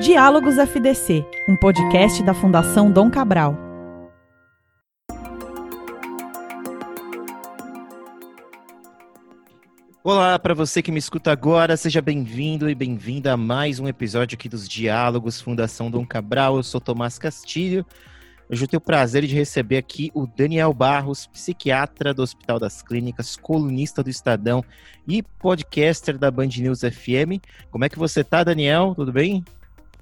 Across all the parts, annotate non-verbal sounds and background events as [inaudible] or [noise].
Diálogos FDC, um podcast da Fundação Dom Cabral. Olá, para você que me escuta agora, seja bem-vindo e bem-vinda a mais um episódio aqui dos Diálogos Fundação Dom Cabral. Eu sou Tomás Castilho. Hoje eu tenho o prazer de receber aqui o Daniel Barros, psiquiatra do Hospital das Clínicas, colunista do Estadão e podcaster da Band News FM. Como é que você tá, Daniel? Tudo bem?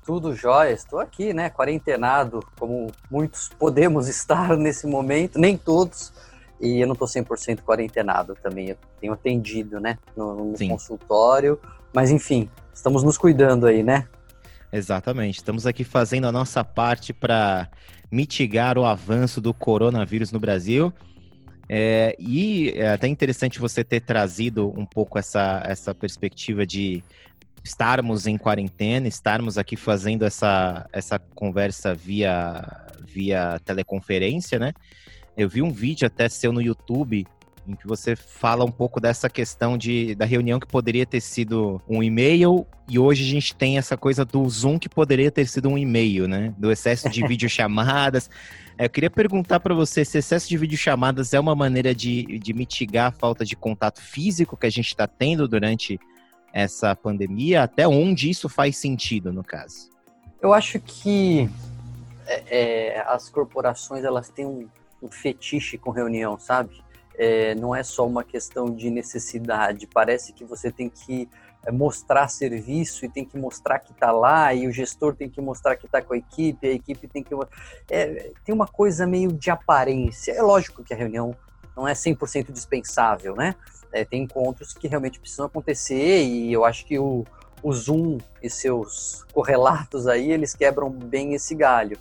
Tudo jóia, estou aqui, né, quarentenado, como muitos podemos [laughs] estar nesse momento, nem todos, e eu não estou 100% quarentenado também, eu tenho atendido, né, no, no consultório, mas enfim, estamos nos cuidando aí, né? Exatamente, estamos aqui fazendo a nossa parte para mitigar o avanço do coronavírus no Brasil. É, e é até interessante você ter trazido um pouco essa, essa perspectiva de estarmos em quarentena, estarmos aqui fazendo essa, essa conversa via, via teleconferência, né? Eu vi um vídeo até seu no YouTube em que você fala um pouco dessa questão de, da reunião que poderia ter sido um e-mail e hoje a gente tem essa coisa do Zoom que poderia ter sido um e-mail, né? Do excesso de [laughs] videochamadas. É, eu queria perguntar para você se excesso de videochamadas é uma maneira de, de mitigar a falta de contato físico que a gente está tendo durante essa pandemia, até onde isso faz sentido, no caso? Eu acho que é, é, as corporações elas têm um, um, fetiche com reunião, sabe? É, não é só uma questão de necessidade. Parece que você tem que é, mostrar serviço e tem que mostrar que está lá e o gestor tem que mostrar que está com a equipe, a equipe tem que é, tem uma coisa meio de aparência. É lógico que a reunião não é 100% dispensável, né? É, tem encontros que realmente precisam acontecer e eu acho que o, o Zoom e seus correlatos aí, eles quebram bem esse galho.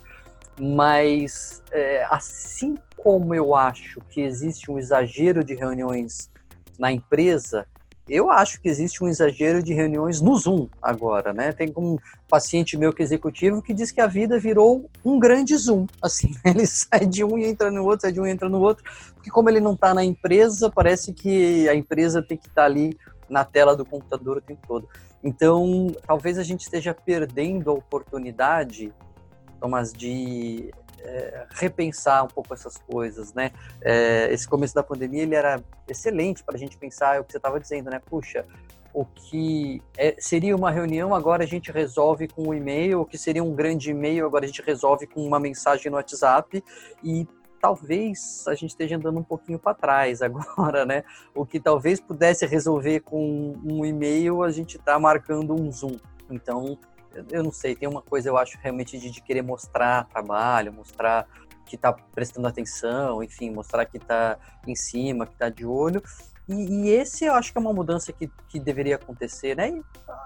Mas é, assim como eu acho que existe um exagero de reuniões na empresa, eu acho que existe um exagero de reuniões no Zoom agora, né? Tem um paciente meu que é executivo que diz que a vida virou um grande Zoom. Assim, [laughs] ele sai de um e entra no outro, sai de um e entra no outro, porque como ele não está na empresa, parece que a empresa tem que estar tá ali na tela do computador o tempo todo. Então, talvez a gente esteja perdendo a oportunidade, Thomas, de é, repensar um pouco essas coisas, né? É, esse começo da pandemia ele era excelente para a gente pensar é o que você estava dizendo, né? Puxa, o que é, seria uma reunião agora a gente resolve com um e-mail, o que seria um grande e-mail agora a gente resolve com uma mensagem no WhatsApp e talvez a gente esteja andando um pouquinho para trás agora, né? O que talvez pudesse resolver com um e-mail, a gente está marcando um Zoom. Então, eu não sei, tem uma coisa eu acho realmente de, de querer mostrar trabalho, mostrar que está prestando atenção, enfim, mostrar que está em cima, que está de olho. E, e, esse eu acho que é uma mudança que, que deveria acontecer, né? E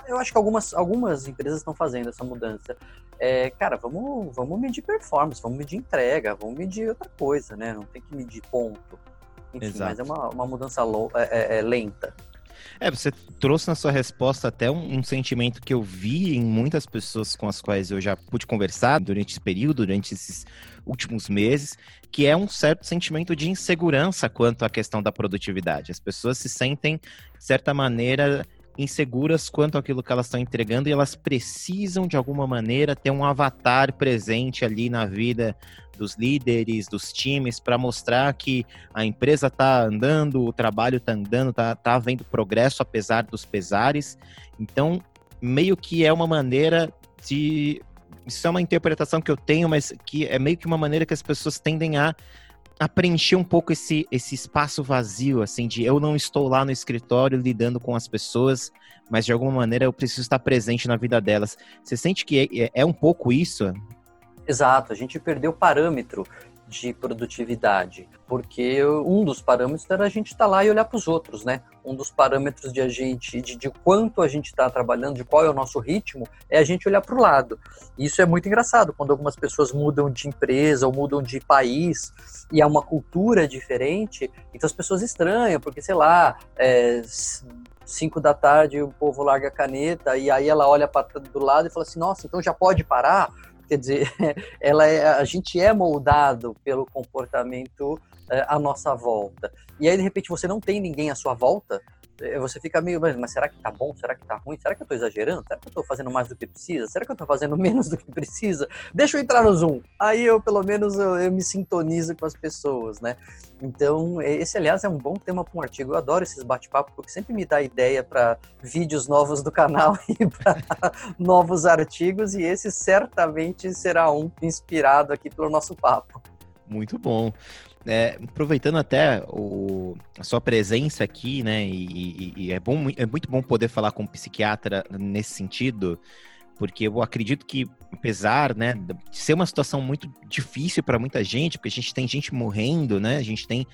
eu acho que algumas, algumas empresas estão fazendo essa mudança. É, cara, vamos, vamos medir performance, vamos medir entrega, vamos medir outra coisa, né? Não tem que medir ponto. Enfim, Exato. mas é uma, uma mudança é, é, é lenta. É, você trouxe na sua resposta até um, um, sentimento que eu vi em muitas pessoas com as quais eu já pude conversar durante esse período, durante esses últimos meses, que é um certo sentimento de insegurança quanto à questão da produtividade. As pessoas se sentem, de certa maneira, inseguras quanto àquilo que elas estão entregando e elas precisam, de alguma maneira, ter um avatar presente ali na vida dos líderes, dos times, para mostrar que a empresa está andando, o trabalho está andando, está tá havendo progresso apesar dos pesares. Então, meio que é uma maneira de. Isso é uma interpretação que eu tenho, mas que é meio que uma maneira que as pessoas tendem a a preencher um pouco esse, esse espaço vazio, assim, de eu não estou lá no escritório lidando com as pessoas, mas de alguma maneira eu preciso estar presente na vida delas. Você sente que é, é um pouco isso? Exato, a gente perdeu o parâmetro de produtividade, porque um dos parâmetros era a gente estar tá lá e olhar para os outros, né? Um dos parâmetros de a gente, de, de quanto a gente está trabalhando, de qual é o nosso ritmo, é a gente olhar para o lado. Isso é muito engraçado quando algumas pessoas mudam de empresa ou mudam de país e há uma cultura diferente, então as pessoas estranham, porque sei lá, é, cinco da tarde o povo larga a caneta e aí ela olha para do lado e fala assim, nossa, então já pode parar? Quer dizer, [laughs] ela é, a gente é moldado pelo comportamento é, à nossa volta. E aí, de repente, você não tem ninguém à sua volta, você fica meio, mas será que tá bom? Será que tá ruim? Será que eu tô exagerando? Será que eu tô fazendo mais do que precisa? Será que eu tô fazendo [laughs] menos do que precisa? Deixa eu entrar no Zoom. Aí eu, pelo menos, eu, eu me sintonizo com as pessoas, né? Então, esse, aliás, é um bom tema para um artigo. Eu adoro esses bate-papos, porque sempre me dá ideia para vídeos novos do canal [laughs] e para novos artigos, e esse certamente será um inspirado aqui pelo nosso papo. Muito bom. É, aproveitando até o, a sua presença aqui, né? E, e, e, é, bom, é muito bom poder falar com um psiquiatra nesse sentido, porque eu acredito que, apesar né, de ser uma situação muito difícil para muita gente, porque a gente tem gente morrendo, né? A gente tem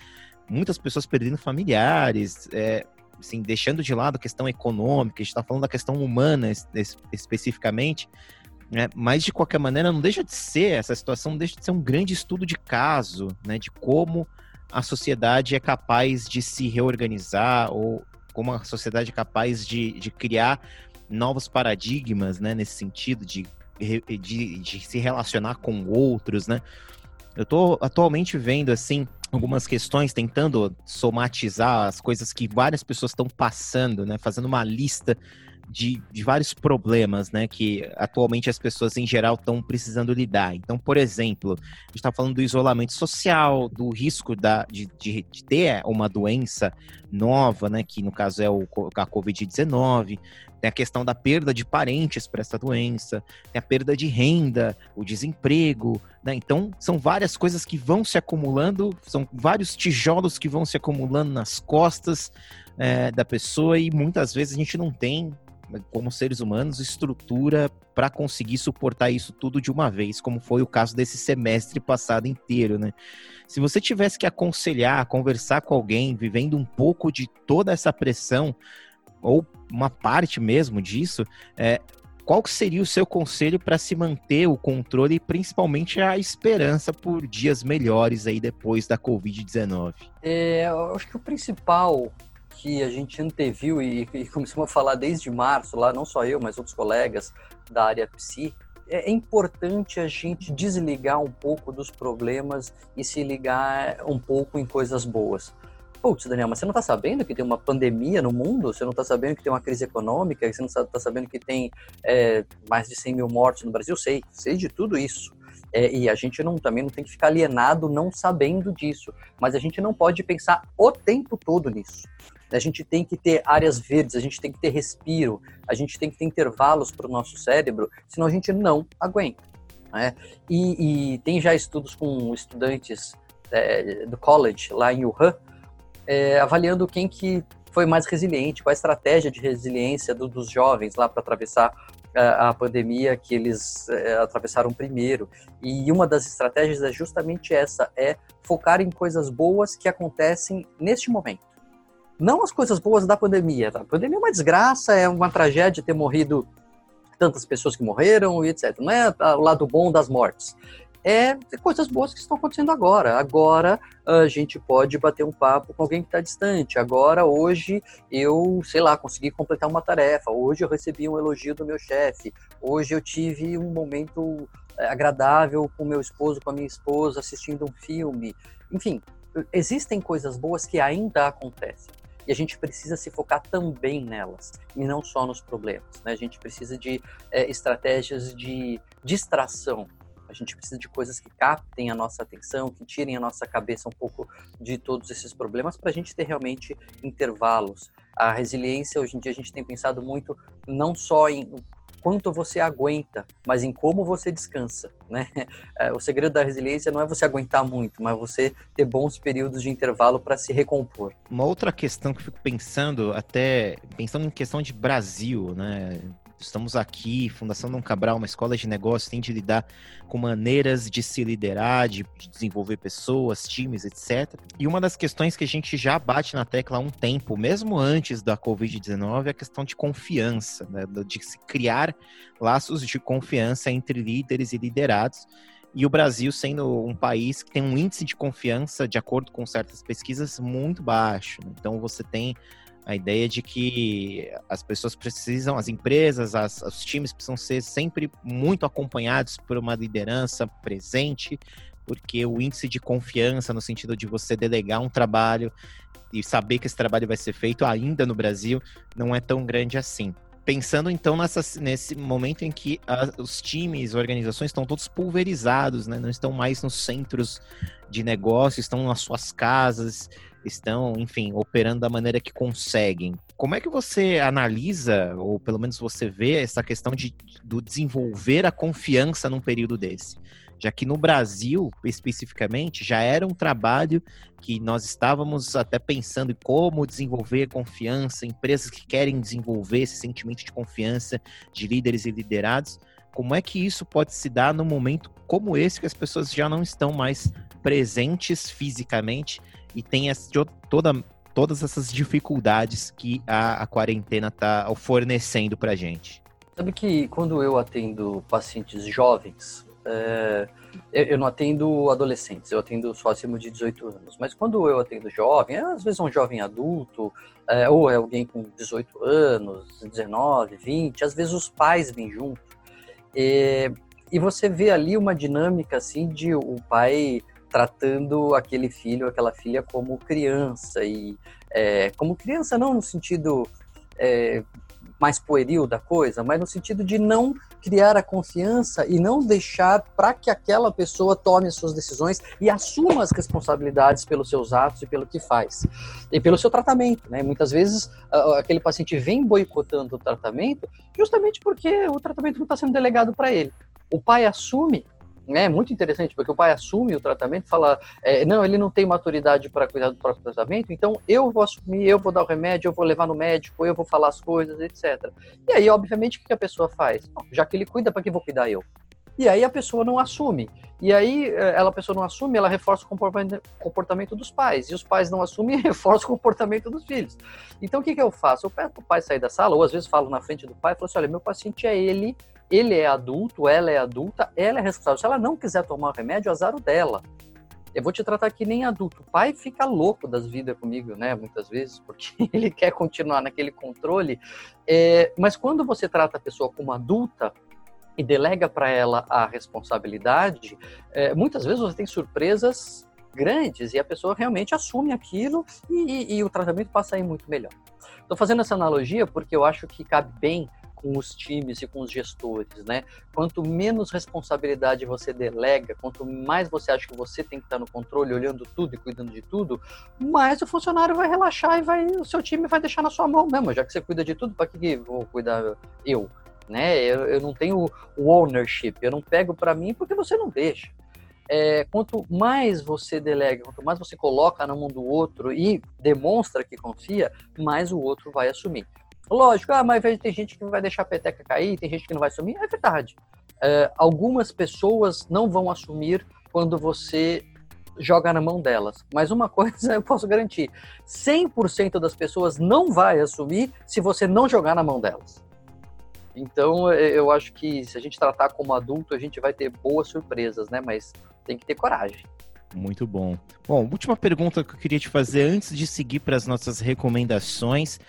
muitas pessoas perdendo familiares, é, assim, deixando de lado a questão econômica, a gente está falando da questão humana especificamente. Né? Mas, de qualquer maneira, não deixa de ser, essa situação não deixa de ser um grande estudo de caso, né? de como a sociedade é capaz de se reorganizar ou como a sociedade é capaz de, de criar novos paradigmas, né, nesse sentido de, de, de se relacionar com outros, né? Eu estou atualmente vendo, assim, algumas questões, tentando somatizar as coisas que várias pessoas estão passando, né? Fazendo uma lista de, de vários problemas, né, que atualmente as pessoas em geral estão precisando lidar. Então, por exemplo, a gente está falando do isolamento social, do risco da, de, de, de, ter uma doença nova, né, que no caso é o, a Covid-19, tem a questão da perda de parentes para essa doença, tem a perda de renda, o desemprego, né? Então, são várias coisas que vão se acumulando, são vários tijolos que vão se acumulando nas costas é, da pessoa e muitas vezes a gente não tem como seres humanos, estrutura para conseguir suportar isso tudo de uma vez, como foi o caso desse semestre passado inteiro, né? Se você tivesse que aconselhar, conversar com alguém vivendo um pouco de toda essa pressão, ou uma parte mesmo disso, é, qual seria o seu conselho para se manter o controle e principalmente a esperança por dias melhores aí depois da Covid-19? É, eu acho que o principal que a gente anteviu e, e [laughs] começamos a falar desde março, lá não só eu, mas outros colegas da área psi, é importante a gente desligar um pouco dos problemas e se ligar um pouco em coisas boas. Putz, Daniel, mas você não está sabendo que tem uma pandemia no mundo? Você não está sabendo que tem uma crise econômica? Você não está sabendo que tem é, mais de 100 mil mortes no Brasil? Sei, sei de tudo isso. É, e a gente não, também não tem que ficar alienado não sabendo disso. Mas a gente não pode pensar o tempo todo nisso. A gente tem que ter áreas verdes, a gente tem que ter respiro, a gente tem que ter intervalos para o nosso cérebro, senão a gente não aguenta. Né? E, e tem já estudos com estudantes é, do college lá em Wuhan, é, avaliando quem que foi mais resiliente, qual a estratégia de resiliência do, dos jovens lá para atravessar a, a, pandemia que eles é, atravessaram primeiro. E uma das estratégias é justamente essa, é focar em coisas boas que acontecem neste momento. Não as coisas boas da pandemia. Tá? A pandemia é uma desgraça, é uma tragédia ter morrido tantas pessoas que morreram e etc. Não é o lado bom das mortes. É coisas boas que estão acontecendo agora. Agora a gente pode bater um papo com alguém que está distante. Agora, hoje, eu, sei lá, consegui completar uma tarefa. Hoje eu recebi um elogio do meu chefe. Hoje eu tive um momento é, agradável com meu esposo, com a minha esposa, assistindo um filme. Enfim, existem coisas boas que ainda acontecem e a gente precisa se focar também nelas e não só nos problemas. Né? A gente precisa de é, estratégias de distração. A gente precisa de coisas que captem a nossa atenção, que tirem a nossa cabeça um pouco de todos esses problemas, para a gente ter realmente intervalos. A resiliência, hoje em dia, a gente tem pensado muito não só em quanto você aguenta, mas em como você descansa, né? [laughs] É, o segredo da resiliência não é você aguentar muito, mas você ter bons períodos de intervalo para se recompor. Uma outra questão que eu fico pensando, até pensando em questão de Brasil, né? Estamos aqui, Fundação Dom Cabral, uma escola de negócios, tem de lidar com maneiras de se liderar, de, desenvolver pessoas, times, etc. E uma das questões que a gente já bate na tecla há um tempo, mesmo antes da Covid-19, é a questão de confiança, né? de se criar laços de confiança entre líderes e liderados. E o Brasil sendo um país que tem um índice de confiança, de acordo com certas pesquisas, muito baixo. Então você tem a ideia de que as pessoas precisam, as empresas, as, os times precisam ser sempre muito acompanhados por uma liderança presente, porque o índice de confiança, no sentido de você delegar um trabalho e saber que esse trabalho vai ser feito ainda no Brasil, não é tão grande assim. Pensando então nessa, nesse momento em que a, os times, organizações estão todos pulverizados, né? não estão mais nos centros de negócio, estão nas suas casas, estão, enfim, operando da maneira que conseguem. Como é que você analisa, ou pelo menos você vê, essa questão de do desenvolver a confiança num período desse? Já que no Brasil, especificamente, já era um trabalho que nós estávamos até pensando em como desenvolver confiança, empresas que querem desenvolver esse sentimento de confiança de líderes e liderados. Como é que isso pode se dar num momento como esse, que as pessoas já não estão mais presentes fisicamente e tem essa, toda, todas essas dificuldades que a, a quarentena está fornecendo para a gente. Sabe que quando eu atendo pacientes jovens, é, eu não atendo adolescentes, eu atendo só acima de 18 anos. Mas quando eu atendo jovem, às vezes é um jovem adulto, é, ou é alguém com 18 anos, 19, 20, às vezes os pais vêm junto. E, e você vê ali uma dinâmica assim de o pai tratando aquele filho, aquela filha como criança e é, como criança não no sentido é, mais pueril da coisa, mas no sentido de não criar a confiança e não deixar para que aquela pessoa tome as suas decisões e assuma as responsabilidades pelos seus atos e pelo que faz e pelo seu tratamento, né? Muitas vezes aquele paciente vem boicotando o tratamento justamente porque o tratamento não está sendo delegado para ele. O pai assume é muito interessante, porque o pai assume o tratamento, fala, é, não, ele não tem maturidade para cuidar do próprio tratamento, então eu vou assumir, eu vou dar o remédio, eu vou levar no médico, eu vou falar as coisas, etc. E aí, obviamente, o que a pessoa faz? Já que ele cuida, para que vou cuidar eu? E aí a pessoa não assume. E aí é, ela, a pessoa não assume, ela reforça o comportamento dos pais. E os pais não assumem [laughs] reforçam o comportamento dos filhos. Então o que, que eu faço? Eu peço para o pai sair da sala, ou às vezes falo na frente do pai, falo assim, olha, meu paciente é ele, ele é adulto, ela é adulta, ela é responsável. Se ela não quiser tomar o remédio, azar o dela. Eu vou te tratar que nem adulto. O pai fica louco das vidas comigo, né? Muitas vezes, porque [laughs] ele quer continuar naquele controle. É, mas quando você trata a pessoa como adulta, e delega para ela a responsabilidade, é, muitas vezes você tem surpresas grandes e a pessoa realmente assume aquilo e, e, e o tratamento passa a ir muito melhor. Estou fazendo essa analogia porque eu acho que cabe bem com os times e com os gestores, né? Quanto menos responsabilidade você delega, quanto mais você acha que você tem que estar no controle, olhando tudo e cuidando de tudo, mais o funcionário vai relaxar e vai, o seu time vai deixar na sua mão mesmo. Já que você cuida de tudo, para que, vou cuidar eu? Né? Eu, eu não tenho o ownership, eu não pego para mim porque você não deixa. É, quanto mais você delega, quanto mais você coloca na mão do outro e demonstra que confia, mais o outro vai assumir. Lógico, ah, mas tem gente que vai deixar a peteca cair, tem gente que não vai assumir. É verdade. É, algumas pessoas não vão assumir quando você joga na mão delas. Mas uma [laughs] coisa eu posso garantir: 100% das pessoas não vai assumir se você não jogar na mão delas. Então, eu acho que se a gente tratar como adulto, a gente vai ter boas surpresas, né? Mas tem que ter coragem. Muito bom. Bom, última pergunta que eu queria te fazer antes de seguir para as nossas recomendações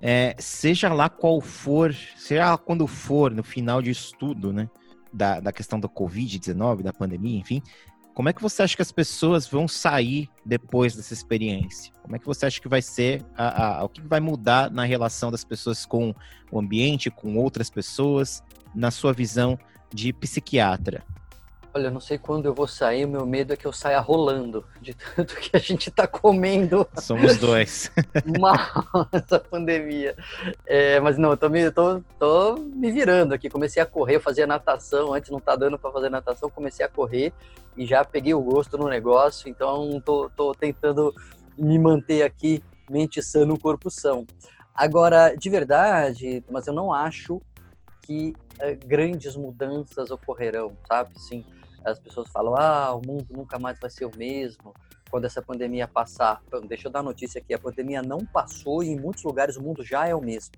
é, seja lá qual for, seja lá quando for, no final de estudo, né, da, da questão da Covid-19, da pandemia, enfim, como é que você acha que as pessoas vão sair depois dessa experiência? Como é que você acha que vai ser, a, a, o que vai mudar na relação das pessoas com o ambiente, com outras pessoas, na sua visão de psiquiatra? Olha, não sei quando eu vou sair, o meu medo é que eu saia rolando, de tanto que a gente tá comendo. Somos dois. [laughs] mal essa pandemia. É, mas não, eu tô me, tô, tô me virando aqui. Comecei a correr, eu fazia natação, antes não tá dando para fazer natação, comecei a correr e já peguei o gosto no negócio, então tô, tô tentando me manter aqui, mente sã no corpo são. Agora, de verdade, mas eu não acho que é, grandes mudanças ocorrerão, sabe? Sim, as pessoas falam, ah, o mundo nunca mais vai ser o mesmo quando essa pandemia passar. Deixa eu dar notícia aqui, a pandemia não passou e em muitos lugares o mundo já é o mesmo.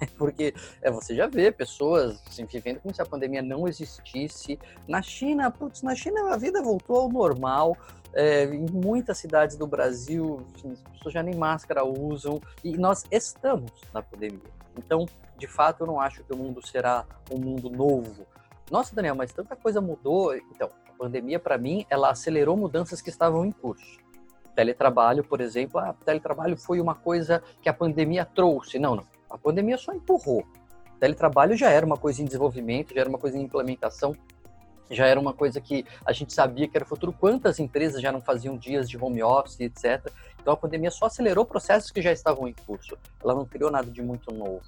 [laughs] Porque é, você já vê pessoas assim, vivendo como se a pandemia não existisse. Na China, putz, na China a vida voltou ao normal. É, em muitas cidades do Brasil, assim, as pessoas já nem máscara usam e nós estamos na pandemia. Então, de fato, eu não acho que o mundo será um mundo novo nossa, Daniel, mas tanta coisa mudou. Então, pandemia, para mim, ela acelerou mudanças que estavam em curso. Teletrabalho, por exemplo, ah, teletrabalho foi uma coisa que a pandemia trouxe. Não, não. A pandemia só empurrou. Teletrabalho já era uma coisa em desenvolvimento, já era uma coisa em implementação, já era uma coisa que a gente sabia que era o futuro. Quantas empresas já não faziam dias de home office, etc. Então a pandemia só acelerou processos que já estavam em curso. Ela não criou nada de muito novo.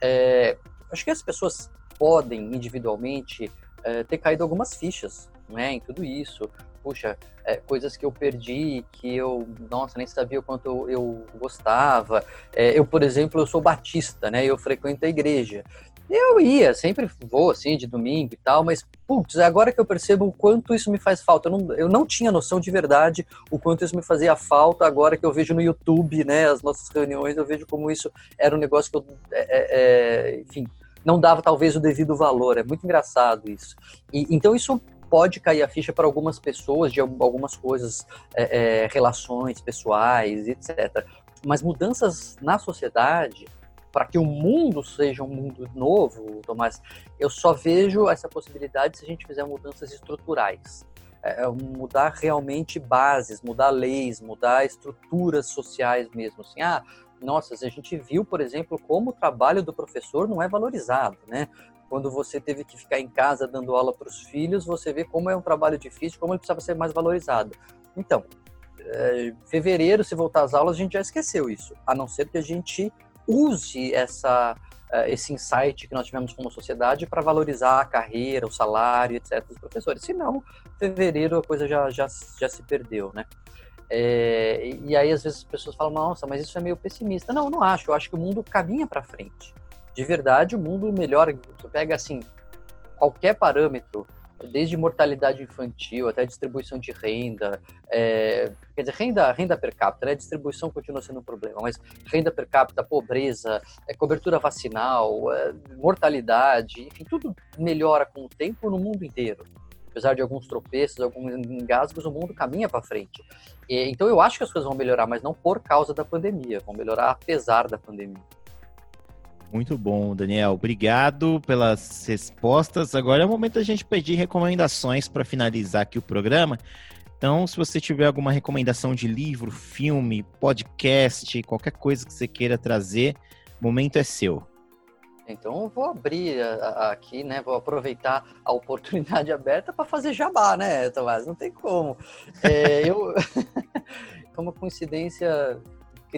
É, acho que as pessoas podem individualmente é, ter caído algumas fichas né, em tudo isso. Puxa, é, coisas que eu perdi, que eu, nossa, nem sabia o quanto eu, eu gostava. É, eu, por exemplo, eu sou batista, né? Eu frequento a igreja. Eu ia, sempre vou assim, de domingo e tal, mas, putz, agora que eu percebo o quanto isso me faz falta. Eu não, eu não tinha noção de verdade o quanto isso me fazia falta, agora que eu vejo no YouTube, né, as nossas reuniões, eu vejo como isso era um negócio que eu, é, é, é enfim, não dava talvez o devido valor. É muito engraçado isso. E, então isso pode cair a ficha para algumas pessoas de algumas coisas, é, é, relações pessoais, etc. Mas mudanças na sociedade para que o mundo seja um mundo novo, Tomás, eu só vejo essa possibilidade se a gente fizer mudanças estruturais. É, é, mudar realmente bases, mudar leis, mudar estruturas sociais mesmo. Assim, ah, nossa, a gente viu, por exemplo, como o trabalho do professor não é valorizado, né? Quando você teve que ficar em casa dando aula para os filhos, você vê como é um trabalho difícil, como ele precisava ser mais valorizado. Então, é, fevereiro, se voltar às aulas, a gente já esqueceu isso, a não ser que a gente use essa, uh, esse insight que nós tivemos como sociedade para valorizar a carreira, o salário, etc. dos professores. Se não, fevereiro a coisa já, já, já se perdeu, né? É, e aí às vezes as pessoas falam, nossa, mas isso é meio pessimista. Não, não acho. Eu acho que o mundo caminha para frente. De verdade, o mundo melhora. Você pega assim qualquer parâmetro desde mortalidade infantil até distribuição de renda, é, quer dizer, renda, renda per capita, né? distribuição continua sendo um problema, mas renda per capita, pobreza, é, cobertura vacinal, é, mortalidade, enfim, tudo melhora com o tempo no mundo inteiro. Apesar de alguns tropeços, alguns engasgos, o mundo caminha para frente. E, então eu acho que as coisas vão melhorar, mas não por causa da pandemia, vão melhorar apesar da pandemia. Muito bom, Daniel. Obrigado pelas respostas. Agora é o momento da gente pedir recomendações para finalizar aqui o programa. Então, se você tiver alguma recomendação de livro, filme, podcast, qualquer coisa que você queira trazer, o momento é seu. Então, vou abrir aqui, né? Vou aproveitar a oportunidade [laughs] aberta para fazer jabá, né, Tomás? Não tem como. É, eu, [laughs] como coincidência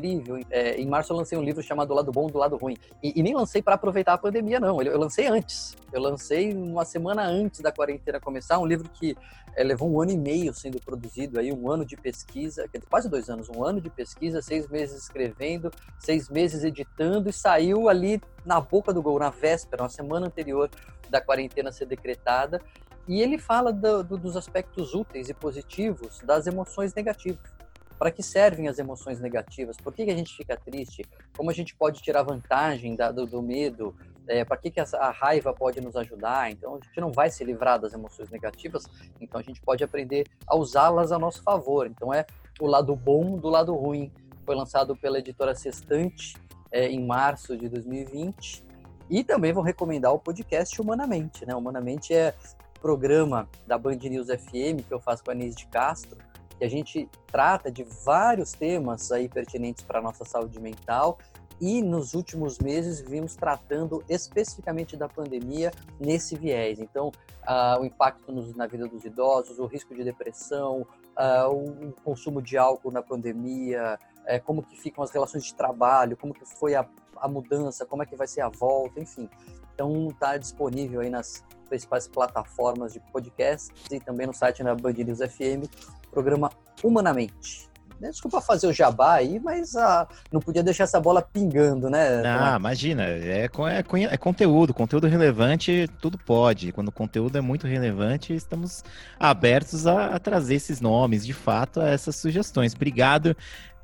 incrível. É, em março eu lancei um livro chamado Do Lado Bom do Lado Ruim. E, e nem lancei para aproveitar a pandemia, não. Eu, eu, lancei antes. Eu lancei uma semana antes da quarentena começar, um livro que é, levou um ano e meio sendo produzido, aí um ano de pesquisa, quase dois anos, um ano de pesquisa, seis meses escrevendo, seis meses editando, e saiu ali na boca do gol, na véspera, na semana anterior da quarentena ser decretada. E ele fala do, do, dos aspectos úteis e positivos das emoções negativas para que servem as emoções negativas? Por que, que, a gente fica triste? Como a gente pode tirar vantagem da, do, do, medo? É, para que, que a raiva pode nos ajudar? Então, a gente não vai se livrar das emoções negativas, então a gente pode aprender a usá-las a nosso favor. Então, é o lado bom do lado ruim. Foi lançado pela editora Sextante é, em março de 2020. E também vou recomendar o podcast Humanamente. Né? Humanamente é programa da Band News FM que eu faço com a Anis de Castro que a gente trata de vários temas aí pertinentes para a nossa saúde mental e nos últimos meses vimos tratando especificamente da pandemia nesse viés. Então, uh, o impacto nos, na vida dos idosos, o risco de depressão, uh, o consumo de álcool na pandemia, uh, como que ficam as relações de trabalho, como que foi a, a mudança, como é que vai ser a volta, enfim. Então, está disponível aí nas principais plataformas de podcast e também no site da Band News FM programa Humanamente. Desculpa fazer o jabá aí, mas ah, não podia deixar essa bola pingando, né? Ah, imagina, é, é, é, conteúdo, conteúdo relevante, tudo pode. Quando o conteúdo é muito relevante, estamos abertos a, a trazer esses nomes, de fato, a essas sugestões. Obrigado,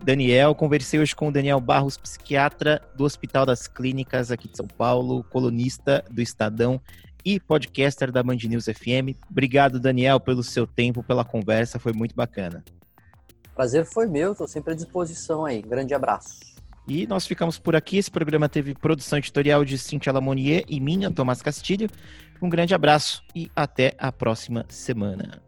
Daniel. Conversei hoje com o Daniel Barros, psiquiatra do Hospital das Clínicas aqui de São Paulo, colunista do Estadão e podcaster da Band News FM. Obrigado, Daniel, pelo seu tempo, pela conversa, foi muito bacana. Prazer foi meu, estou sempre à disposição aí. grande abraço. E nós ficamos por aqui. Esse programa teve produção editorial de Cintia Lamonier e minha, Tomás Castilho. Um grande abraço e até a próxima semana.